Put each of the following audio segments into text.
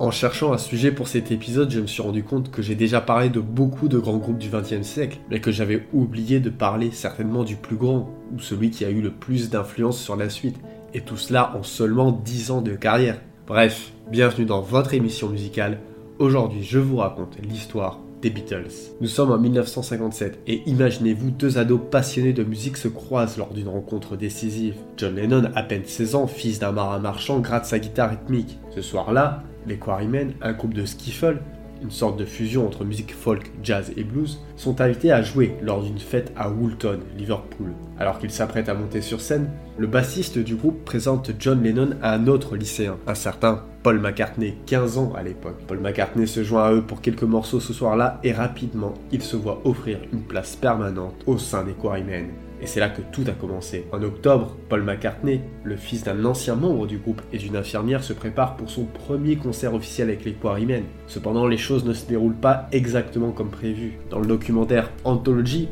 En cherchant un sujet pour cet épisode, je me suis rendu compte que j'ai déjà parlé de beaucoup de grands groupes du XXe siècle, mais que j'avais oublié de parler certainement du plus grand, ou celui qui a eu le plus d'influence sur la suite, et tout cela en seulement 10 ans de carrière. Bref, bienvenue dans votre émission musicale. Aujourd'hui, je vous raconte l'histoire des Beatles. Nous sommes en 1957 et imaginez-vous deux ados passionnés de musique se croisent lors d'une rencontre décisive. John Lennon, à peine 16 ans, fils d'un marin marchand, gratte sa guitare rythmique. Ce soir-là, les Quarrymen, un groupe de skiffle, une sorte de fusion entre musique folk, jazz et blues, sont invités à jouer lors d'une fête à Woolton, Liverpool. Alors qu'ils s'apprêtent à monter sur scène, le bassiste du groupe présente John Lennon à un autre lycéen, un certain Paul McCartney, 15 ans à l'époque. Paul McCartney se joint à eux pour quelques morceaux ce soir-là et rapidement, il se voit offrir une place permanente au sein des Quarrymen. Et c'est là que tout a commencé. En octobre, Paul McCartney, le fils d'un ancien membre du groupe et d'une infirmière, se prépare pour son premier concert officiel avec les Quarrymen. Cependant, les choses ne se déroulent pas exactement comme prévu. Dans le documentaire Anthology,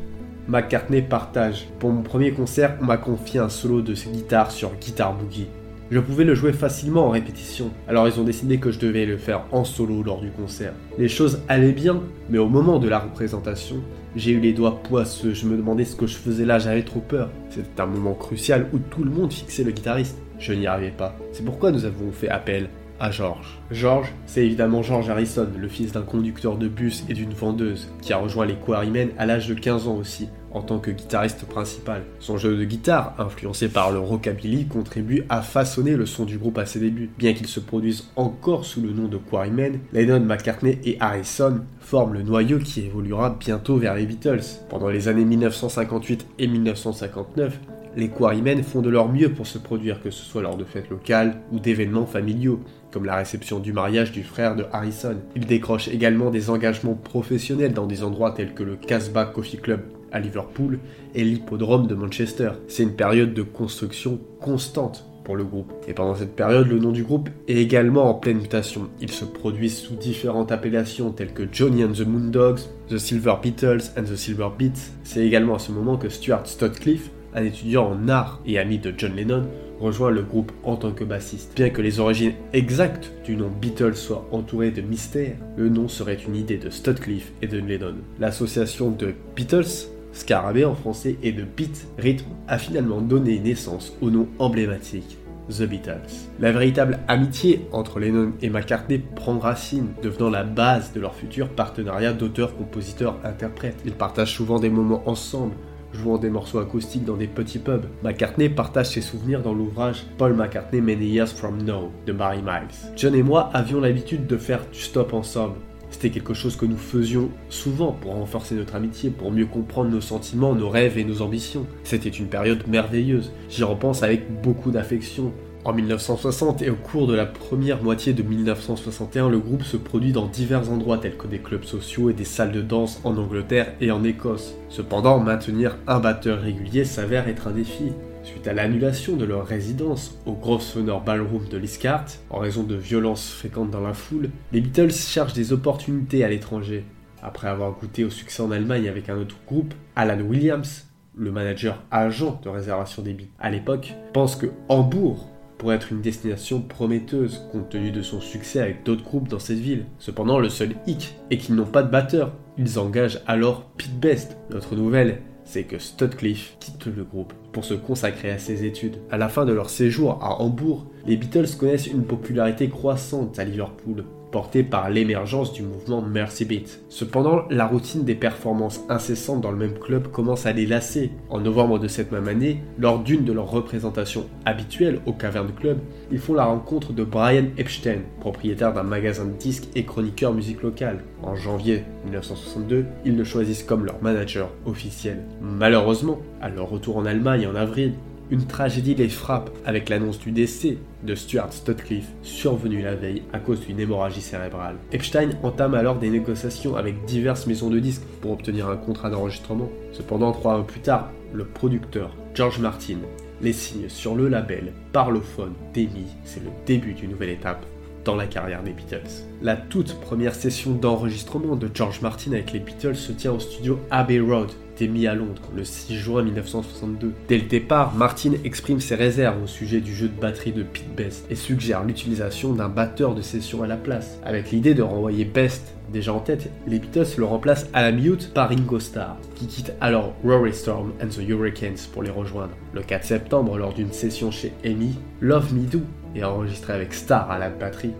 McCartney partage Pour mon premier concert, on m'a confié un solo de guitare sur Guitar Boogie. Je pouvais le jouer facilement en répétition, alors ils ont décidé que je devais le faire en solo lors du concert. Les choses allaient bien, mais au moment de la représentation, j'ai eu les doigts poisseux, je me demandais ce que je faisais là, j'avais trop peur. C'était un moment crucial où tout le monde fixait le guitariste. Je n'y arrivais pas. C'est pourquoi nous avons fait appel à George. George, c'est évidemment George Harrison, le fils d'un conducteur de bus et d'une vendeuse, qui a rejoint les Quarrymen à l'âge de 15 ans aussi, en tant que guitariste principal. Son jeu de guitare, influencé par le rockabilly, contribue à façonner le son du groupe à ses débuts. Bien qu'il se produise encore sous le nom de Quarrymen, Lennon, McCartney et Harrison forment le noyau qui évoluera bientôt vers les Beatles. Pendant les années 1958 et 1959, les Quarrymen font de leur mieux pour se produire, que ce soit lors de fêtes locales ou d'événements familiaux, comme la réception du mariage du frère de Harrison. Ils décrochent également des engagements professionnels dans des endroits tels que le Casbah Coffee Club à Liverpool et l'hippodrome de Manchester. C'est une période de construction constante pour le groupe. Et pendant cette période, le nom du groupe est également en pleine mutation. Il se produit sous différentes appellations telles que Johnny and the Moondogs, The Silver Beatles and the Silver Beats. C'est également à ce moment que Stuart Stotcliffe, un étudiant en art et ami de John Lennon, rejoint le groupe en tant que bassiste. Bien que les origines exactes du nom Beatles soient entourées de mystères, le nom serait une idée de Stotcliffe et de Lennon. L'association de Beatles Scarabée en français et de beat, rythme, a finalement donné naissance au nom emblématique The Beatles. La véritable amitié entre Lennon et McCartney prend racine, devenant la base de leur futur partenariat d'auteurs, compositeurs, interprètes. Ils partagent souvent des moments ensemble, jouant des morceaux acoustiques dans des petits pubs. McCartney partage ses souvenirs dans l'ouvrage Paul McCartney Many Years From Now de Barry Miles. John et moi avions l'habitude de faire du stop ensemble. C'était quelque chose que nous faisions souvent pour renforcer notre amitié, pour mieux comprendre nos sentiments, nos rêves et nos ambitions. C'était une période merveilleuse. J'y repense avec beaucoup d'affection. En 1960 et au cours de la première moitié de 1961, le groupe se produit dans divers endroits tels que des clubs sociaux et des salles de danse en Angleterre et en Écosse. Cependant, maintenir un batteur régulier s'avère être un défi. Suite à l'annulation de leur résidence au Grosvenor Ballroom de Liscard, en raison de violences fréquentes dans la foule, les Beatles cherchent des opportunités à l'étranger. Après avoir goûté au succès en Allemagne avec un autre groupe, Alan Williams, le manager agent de réservation des bits à l'époque, pense que Hambourg pourrait être une destination prometteuse compte tenu de son succès avec d'autres groupes dans cette ville. Cependant, le seul hic est qu'ils n'ont pas de batteur. Ils engagent alors Pete Best, notre nouvelle c'est que Stutcliffe quitte le groupe pour se consacrer à ses études. À la fin de leur séjour à Hambourg, les Beatles connaissent une popularité croissante à Liverpool, portée par l'émergence du mouvement Mercy Beat. Cependant, la routine des performances incessantes dans le même club commence à les lasser. En novembre de cette même année, lors d'une de leurs représentations habituelles au Cavern Club, ils font la rencontre de Brian Epstein, propriétaire d'un magasin de disques et chroniqueur musique locale. En janvier 1962, ils le choisissent comme leur manager officiel. Malheureusement, à leur retour en Allemagne en avril, une tragédie les frappe avec l'annonce du décès de Stuart Stutcliffe, survenu la veille à cause d'une hémorragie cérébrale. Epstein entame alors des négociations avec diverses maisons de disques pour obtenir un contrat d'enregistrement. Cependant, trois mois plus tard, le producteur George Martin les signe sur le label Parlophone d'Amy. C'est le début d'une nouvelle étape dans la carrière des Beatles. La toute première session d'enregistrement de George Martin avec les Beatles se tient au studio Abbey Road, mis à Londres le 6 juin 1962. Dès le départ, Martin exprime ses réserves au sujet du jeu de batterie de Pete Best et suggère l'utilisation d'un batteur de session à la place. Avec l'idée de renvoyer Best déjà en tête, les Beatles le remplacent à la mute par Ringo Starr, qui quitte alors Rory Storm and the Hurricanes pour les rejoindre. Le 4 septembre, lors d'une session chez Amy, Love Me Do est enregistré avec Starr à la batterie.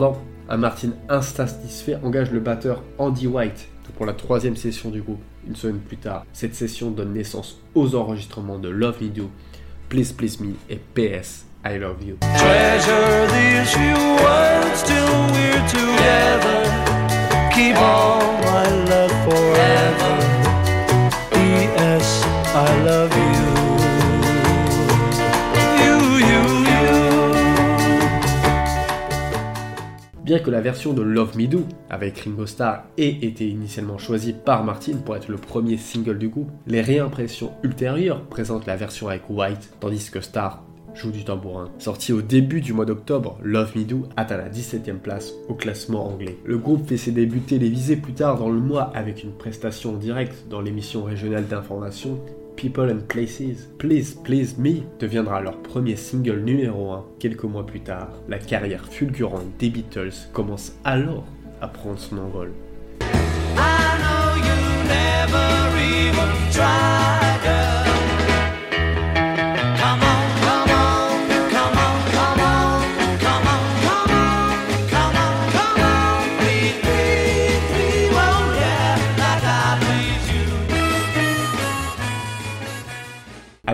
Cependant, un Martin insatisfait engage le batteur Andy White pour la troisième session du groupe. Une semaine plus tard, cette session donne naissance aux enregistrements de Love Me Do, Please Please Me et PS I Love You. Bien que la version de Love Me Do avec Ringo Starr ait été initialement choisie par Martin pour être le premier single du groupe, les réimpressions ultérieures présentent la version avec White, tandis que Starr joue du tambourin. Sorti au début du mois d'octobre, Love Me Do atteint la 17e place au classement anglais. Le groupe fait ses débuts télévisés plus tard dans le mois avec une prestation directe dans l'émission régionale d'information People and Places, Please Please Me deviendra leur premier single numéro 1 quelques mois plus tard. La carrière fulgurante des Beatles commence alors à prendre son envol.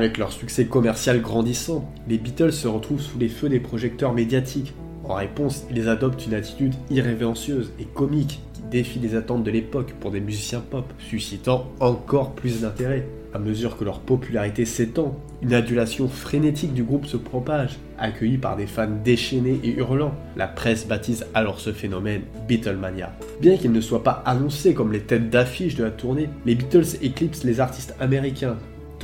Avec leur succès commercial grandissant, les Beatles se retrouvent sous les feux des projecteurs médiatiques. En réponse, ils adoptent une attitude irrévérencieuse et comique qui défie les attentes de l'époque pour des musiciens pop, suscitant encore plus d'intérêt. À mesure que leur popularité s'étend, une adulation frénétique du groupe se propage, accueillie par des fans déchaînés et hurlants. La presse baptise alors ce phénomène Beatlemania. Bien qu'il ne soit pas annoncé comme les têtes d'affiche de la tournée, les Beatles éclipsent les artistes américains,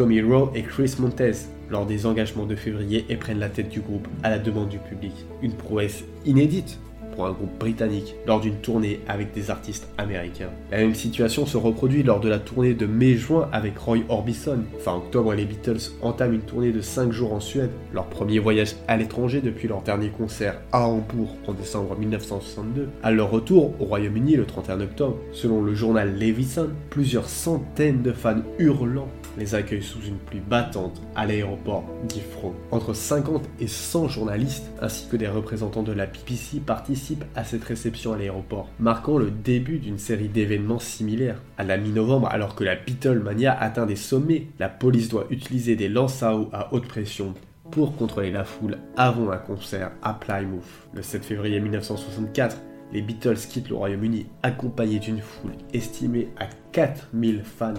Tommy Rowe et Chris Montez lors des engagements de février et prennent la tête du groupe à la demande du public. Une prouesse inédite pour un groupe britannique lors d'une tournée avec des artistes américains. La même situation se reproduit lors de la tournée de mai-juin avec Roy Orbison. Fin octobre, les Beatles entament une tournée de 5 jours en Suède, leur premier voyage à l'étranger depuis leur dernier concert à Hambourg en décembre 1962. À leur retour au Royaume-Uni le 31 octobre, selon le journal Levison, plusieurs centaines de fans hurlants les accueille sous une pluie battante à l'aéroport d'Ifro. Entre 50 et 100 journalistes ainsi que des représentants de la BBC participent à cette réception à l'aéroport, marquant le début d'une série d'événements similaires. À la mi-novembre, alors que la Beatlemania atteint des sommets, la police doit utiliser des lances à eau à haute pression pour contrôler la foule avant un concert à Plymouth. Le 7 février 1964, les Beatles quittent le Royaume-Uni accompagnés d'une foule estimée à 4000 fans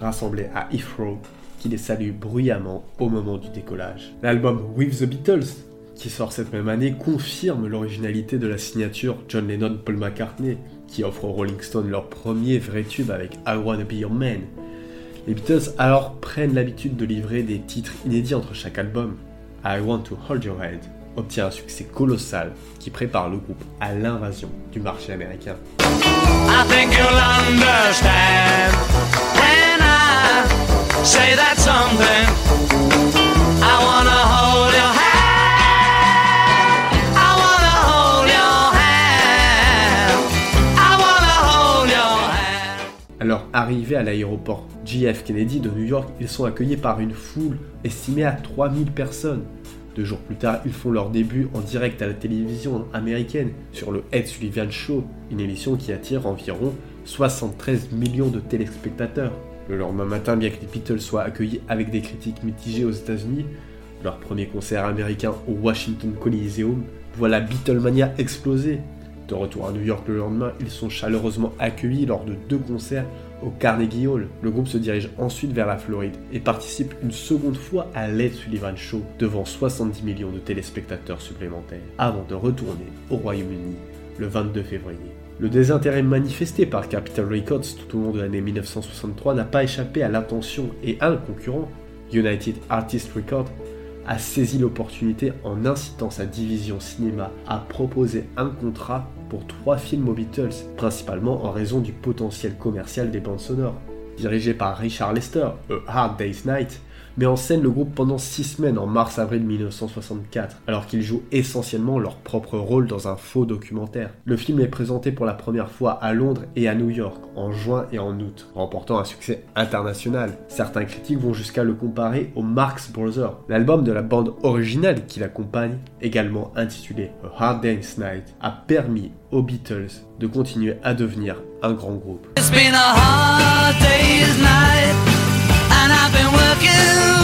rassemblés à Heathrow qui les salue bruyamment au moment du décollage. L'album With the Beatles, qui sort cette même année, confirme l'originalité de la signature John Lennon-Paul McCartney, qui offre aux Rolling Stones leur premier vrai tube avec I Wanna Be Your Man. Les Beatles alors prennent l'habitude de livrer des titres inédits entre chaque album. I Want to Hold Your Hand obtient un succès colossal qui prépare le groupe à l'invasion du marché américain. Arrivés à l'aéroport JF Kennedy de New York, ils sont accueillis par une foule estimée à 3000 personnes. Deux jours plus tard, ils font leur début en direct à la télévision américaine sur le Ed Sullivan Show, une émission qui attire environ 73 millions de téléspectateurs. Le lendemain matin, bien que les Beatles soient accueillis avec des critiques mitigées aux États-Unis, leur premier concert américain au Washington Coliseum voit la Beatlemania exploser. De retour à New York le lendemain, ils sont chaleureusement accueillis lors de deux concerts au Carnegie Hall. Le groupe se dirige ensuite vers la Floride et participe une seconde fois à l'Ed Sullivan Show devant 70 millions de téléspectateurs supplémentaires, avant de retourner au Royaume-Uni le 22 février. Le désintérêt manifesté par Capitol Records tout au long de l'année 1963 n'a pas échappé à l'attention et un concurrent, United Artists Records, a saisi l'opportunité en incitant sa division cinéma à proposer un contrat pour trois films aux Beatles, principalement en raison du potentiel commercial des bandes sonores. Dirigé par Richard Lester, A Hard Day's Night met en scène le groupe pendant six semaines en mars-avril 1964, alors qu'ils jouent essentiellement leur propre rôle dans un faux documentaire. Le film est présenté pour la première fois à Londres et à New York en juin et en août, remportant un succès international. Certains critiques vont jusqu'à le comparer aux Marx Brothers. L'album de la bande originale qui l'accompagne, également intitulé A Hard Day's Night, a permis aux Beatles de continuer à devenir un grand groupe. and I've been working.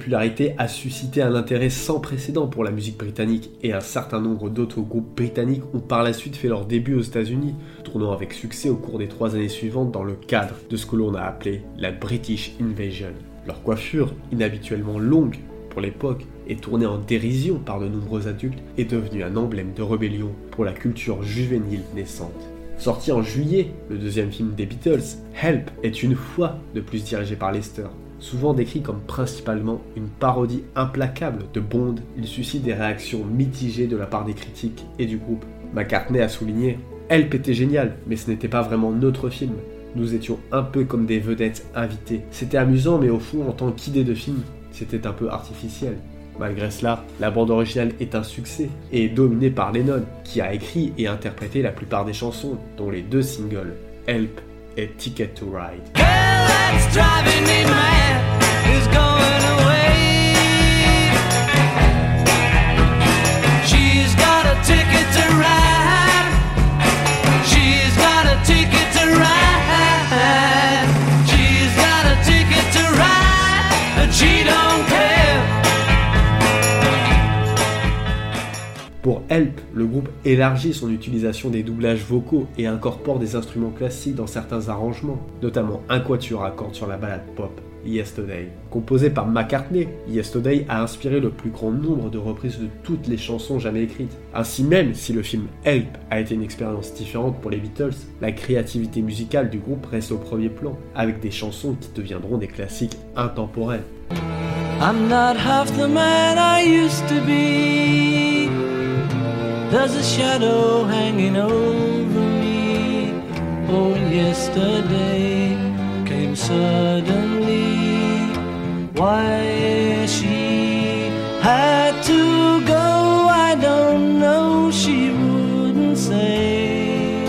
Popularité a suscité un intérêt sans précédent pour la musique britannique et un certain nombre d'autres groupes britanniques ont par la suite fait leur début aux États-Unis, tournant avec succès au cours des trois années suivantes dans le cadre de ce que l'on a appelé la British Invasion. Leur coiffure, inhabituellement longue pour l'époque et tournée en dérision par de nombreux adultes, est devenue un emblème de rébellion pour la culture juvénile naissante. Sorti en juillet, le deuxième film des Beatles, Help est une fois de plus dirigé par Lester. Souvent décrit comme principalement une parodie implacable de Bond, il suscite des réactions mitigées de la part des critiques et du groupe. McCartney a souligné Help était génial, mais ce n'était pas vraiment notre film. Nous étions un peu comme des vedettes invitées. C'était amusant, mais au fond, en tant qu'idée de film, c'était un peu artificiel. Malgré cela, la bande originale est un succès et est dominée par Lennon, qui a écrit et interprété la plupart des chansons, dont les deux singles, Help et Ticket to Ride. what's driving me mad is going élargit son utilisation des doublages vocaux et incorpore des instruments classiques dans certains arrangements, notamment un quatuor à cordes sur la balade pop Yesterday. Composé par McCartney, Yesterday a inspiré le plus grand nombre de reprises de toutes les chansons jamais écrites. Ainsi même, si le film Help a été une expérience différente pour les Beatles, la créativité musicale du groupe reste au premier plan, avec des chansons qui deviendront des classiques intemporels. There's a shadow hanging over me. Oh, yesterday came suddenly. Why she had to go, I don't know. She wouldn't say.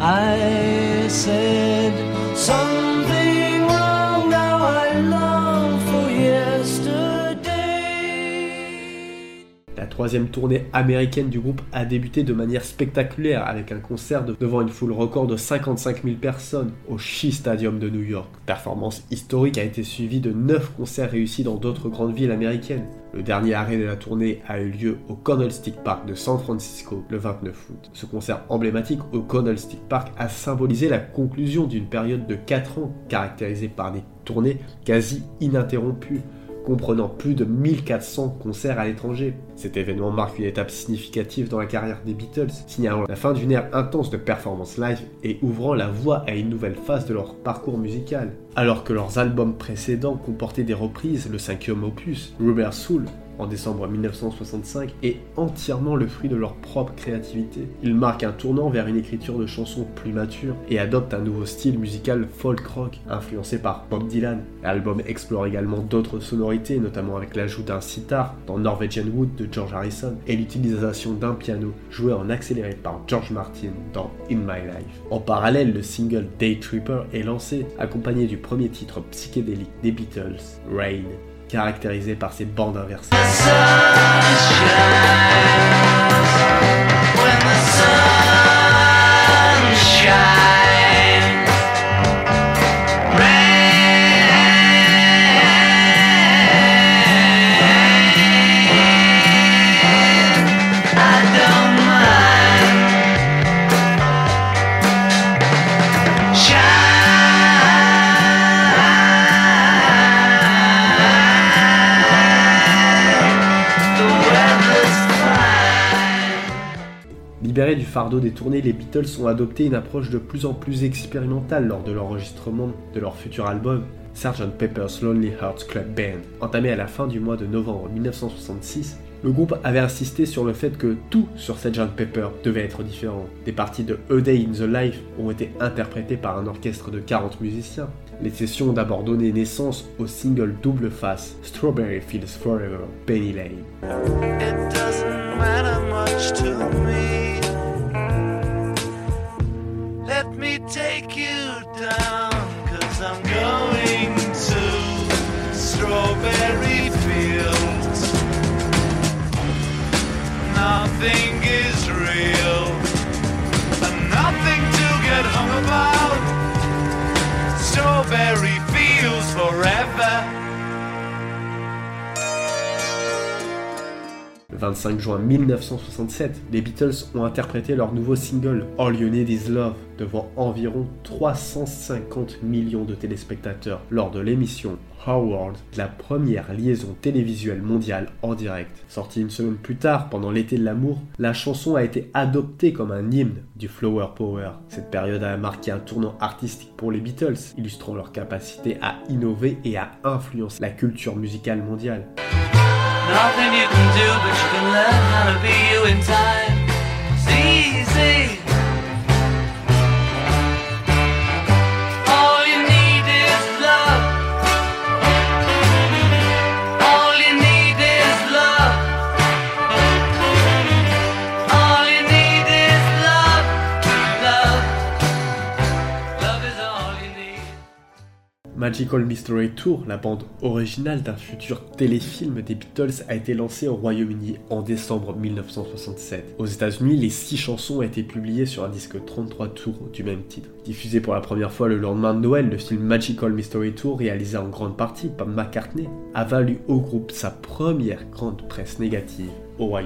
I said troisième tournée américaine du groupe a débuté de manière spectaculaire avec un concert devant une foule record de 55 000 personnes au Shea Stadium de New York. Performance historique a été suivie de 9 concerts réussis dans d'autres grandes villes américaines. Le dernier arrêt de la tournée a eu lieu au Candlestick Park de San Francisco le 29 août. Ce concert emblématique au Candlestick Park a symbolisé la conclusion d'une période de 4 ans caractérisée par des tournées quasi ininterrompues comprenant plus de 1400 concerts à l'étranger. Cet événement marque une étape significative dans la carrière des Beatles, signalant la fin d'une ère intense de performances live et ouvrant la voie à une nouvelle phase de leur parcours musical. Alors que leurs albums précédents comportaient des reprises, le cinquième opus, Rubber Soul, en décembre 1965 est entièrement le fruit de leur propre créativité. Ils marquent un tournant vers une écriture de chansons plus mature et adoptent un nouveau style musical folk rock influencé par Bob Dylan. L'album explore également d'autres sonorités, notamment avec l'ajout d'un sitar dans Norwegian Wood de George Harrison et l'utilisation d'un piano joué en accéléré par George Martin dans In My Life. En parallèle, le single Day Tripper est lancé, accompagné du premiers titres psychédéliques des Beatles, Rain, caractérisé par ses bandes inversées. Du fardeau des tournées, les Beatles ont adopté une approche de plus en plus expérimentale lors de l'enregistrement de leur futur album, Sgt. Pepper's Lonely Hearts Club Band. Entamé à la fin du mois de novembre 1966, le groupe avait insisté sur le fait que tout sur Sgt. Pepper devait être différent. Des parties de A Day in the Life ont été interprétées par un orchestre de 40 musiciens. Les sessions ont d'abord donné naissance au single double face Strawberry Fields Forever, Penny Lane. Take you down, Le 25 juin 1967, les Beatles ont interprété leur nouveau single All You Need Is Love devant environ 350 millions de téléspectateurs lors de l'émission Howard, la première liaison télévisuelle mondiale en direct. Sortie une semaine plus tard, pendant l'été de l'amour, la chanson a été adoptée comme un hymne du Flower Power. Cette période a marqué un tournant artistique pour les Beatles, illustrant leur capacité à innover et à influencer la culture musicale mondiale. Nothing you can do, but you can learn how to be you in time. Magical Mystery Tour, la bande originale d'un futur téléfilm des Beatles, a été lancée au Royaume-Uni en décembre 1967. Aux États-Unis, les six chansons ont été publiées sur un disque 33 tours du même titre. Diffusé pour la première fois le lendemain de Noël, le film Magical Mystery Tour, réalisé en grande partie par McCartney, a valu au groupe sa première grande presse négative au.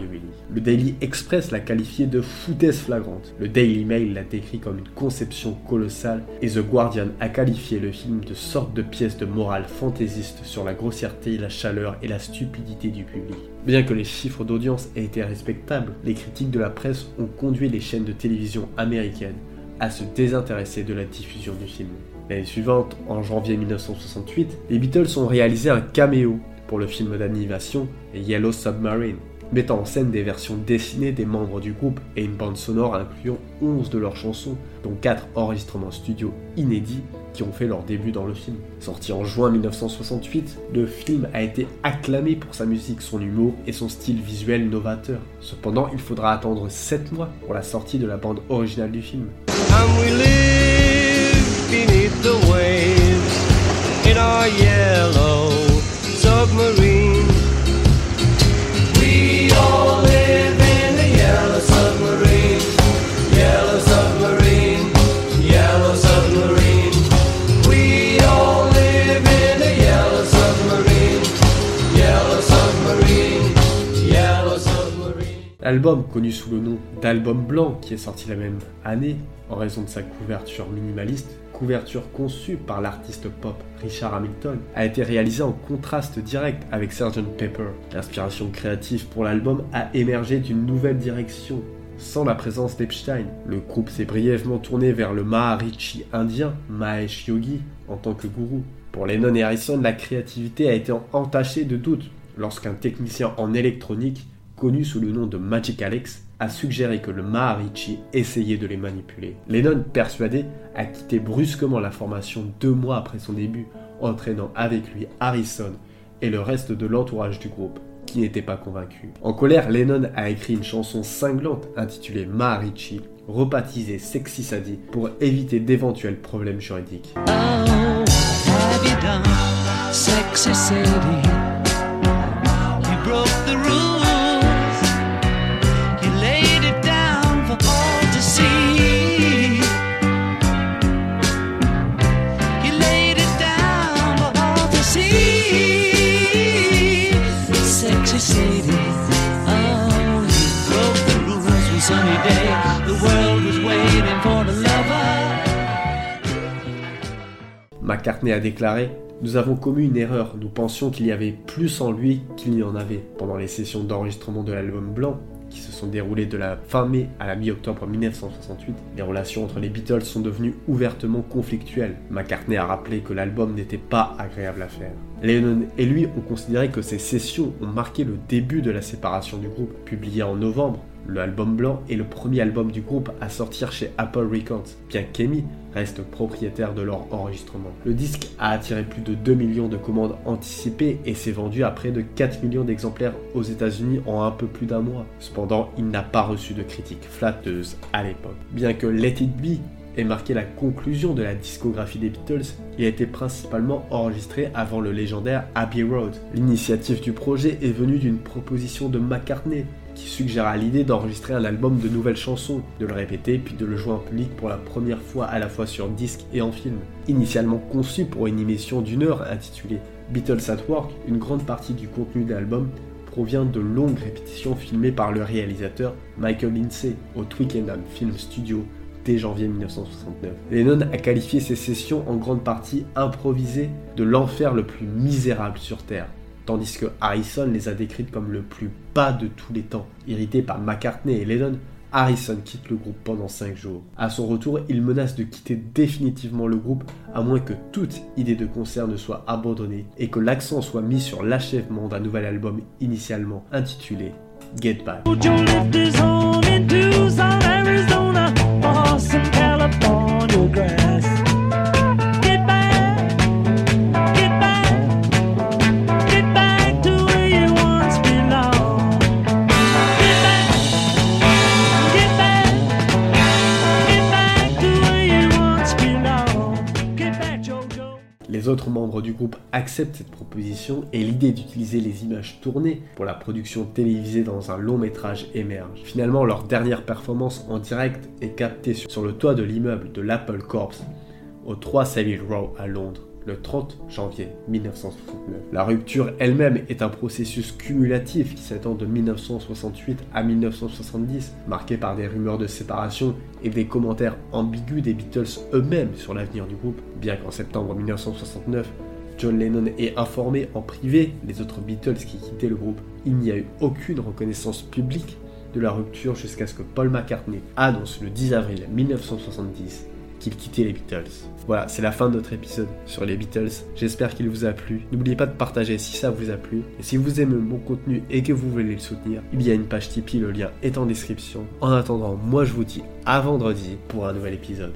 Le Daily Express l'a qualifié de foutaise flagrante. Le Daily Mail l'a décrit comme une conception colossale et The Guardian a qualifié le film de sorte de pièce de morale fantaisiste sur la grossièreté, la chaleur et la stupidité du public. Bien que les chiffres d'audience aient été respectables, les critiques de la presse ont conduit les chaînes de télévision américaines à se désintéresser de la diffusion du film. L'année suivante, en janvier 1968, les Beatles ont réalisé un caméo pour le film d'animation Yellow Submarine, mettant en scène des versions dessinées des membres du groupe et une bande sonore incluant 11 de leurs chansons, dont 4 enregistrements studio inédits qui ont fait leur début dans le film. Sorti en juin 1968, le film a été acclamé pour sa musique, son humour et son style visuel novateur. Cependant, il faudra attendre 7 mois pour la sortie de la bande originale du film. L'album, connu sous le nom d'album blanc, qui est sorti la même année en raison de sa couverture minimaliste, couverture conçue par l'artiste pop Richard Hamilton, a été réalisé en contraste direct avec Sgt Pepper. L'inspiration créative pour l'album a émergé d'une nouvelle direction. Sans la présence d'Epstein, le groupe s'est brièvement tourné vers le Maharishi indien, Mahesh Yogi, en tant que gourou. Pour Lennon et Harrison, la créativité a été entachée de doutes lorsqu'un technicien en électronique connu sous le nom de Magic Alex, a suggéré que le Maharishi essayait de les manipuler. Lennon, persuadé, a quitté brusquement la formation deux mois après son début, entraînant avec lui Harrison et le reste de l'entourage du groupe, qui n'était pas convaincu. En colère, Lennon a écrit une chanson cinglante intitulée Maharishi, rebaptisée Sexy Sadie, pour éviter d'éventuels problèmes juridiques. Done. Sexy McCartney a déclaré Nous avons commis une erreur, nous pensions qu'il y avait plus en lui qu'il n'y en avait. Pendant les sessions d'enregistrement de l'album Blanc, qui se sont déroulées de la fin mai à la mi-octobre 1968, les relations entre les Beatles sont devenues ouvertement conflictuelles. McCartney a rappelé que l'album n'était pas agréable à faire. Lennon et lui ont considéré que ces sessions ont marqué le début de la séparation du groupe. Publié en novembre, L'album blanc est le premier album du groupe à sortir chez Apple Records, bien qu'Amy reste propriétaire de leur enregistrement. Le disque a attiré plus de 2 millions de commandes anticipées et s'est vendu à près de 4 millions d'exemplaires aux États-Unis en un peu plus d'un mois. Cependant, il n'a pas reçu de critiques flatteuses à l'époque. Bien que Let It Be ait marqué la conclusion de la discographie des Beatles, il a été principalement enregistré avant le légendaire Abbey Road. L'initiative du projet est venue d'une proposition de McCartney, qui suggéra l'idée d'enregistrer un album de nouvelles chansons, de le répéter puis de le jouer en public pour la première fois à la fois sur disque et en film. Initialement conçu pour une émission d'une heure intitulée Beatles at Work, une grande partie du contenu de l'album provient de longues répétitions filmées par le réalisateur Michael Lindsay au Twickenham Film Studio dès janvier 1969. Lennon a qualifié ces sessions en grande partie improvisées de l'enfer le plus misérable sur Terre tandis que Harrison les a décrites comme le plus bas de tous les temps. Irrité par McCartney et Lennon, Harrison quitte le groupe pendant 5 jours. À son retour, il menace de quitter définitivement le groupe à moins que toute idée de concert ne soit abandonnée et que l'accent soit mis sur l'achèvement d'un nouvel album initialement intitulé Get Back. Cette proposition et l'idée d'utiliser les images tournées pour la production télévisée dans un long métrage émerge. Finalement, leur dernière performance en direct est captée sur le toit de l'immeuble de l'Apple Corps au 3 Savile Row à Londres le 30 janvier 1969. La rupture elle-même est un processus cumulatif qui s'étend de 1968 à 1970, marqué par des rumeurs de séparation et des commentaires ambigus des Beatles eux-mêmes sur l'avenir du groupe, bien qu'en septembre 1969, John Lennon ait informé en privé les autres Beatles qui quittaient le groupe. Il n'y a eu aucune reconnaissance publique de la rupture jusqu'à ce que Paul McCartney annonce le 10 avril 1970 qu'il quittait les Beatles. Voilà, c'est la fin de notre épisode sur les Beatles. J'espère qu'il vous a plu. N'oubliez pas de partager si ça vous a plu. Et si vous aimez mon contenu et que vous voulez le soutenir, il y a une page Tipeee, le lien est en description. En attendant, moi je vous dis à vendredi pour un nouvel épisode.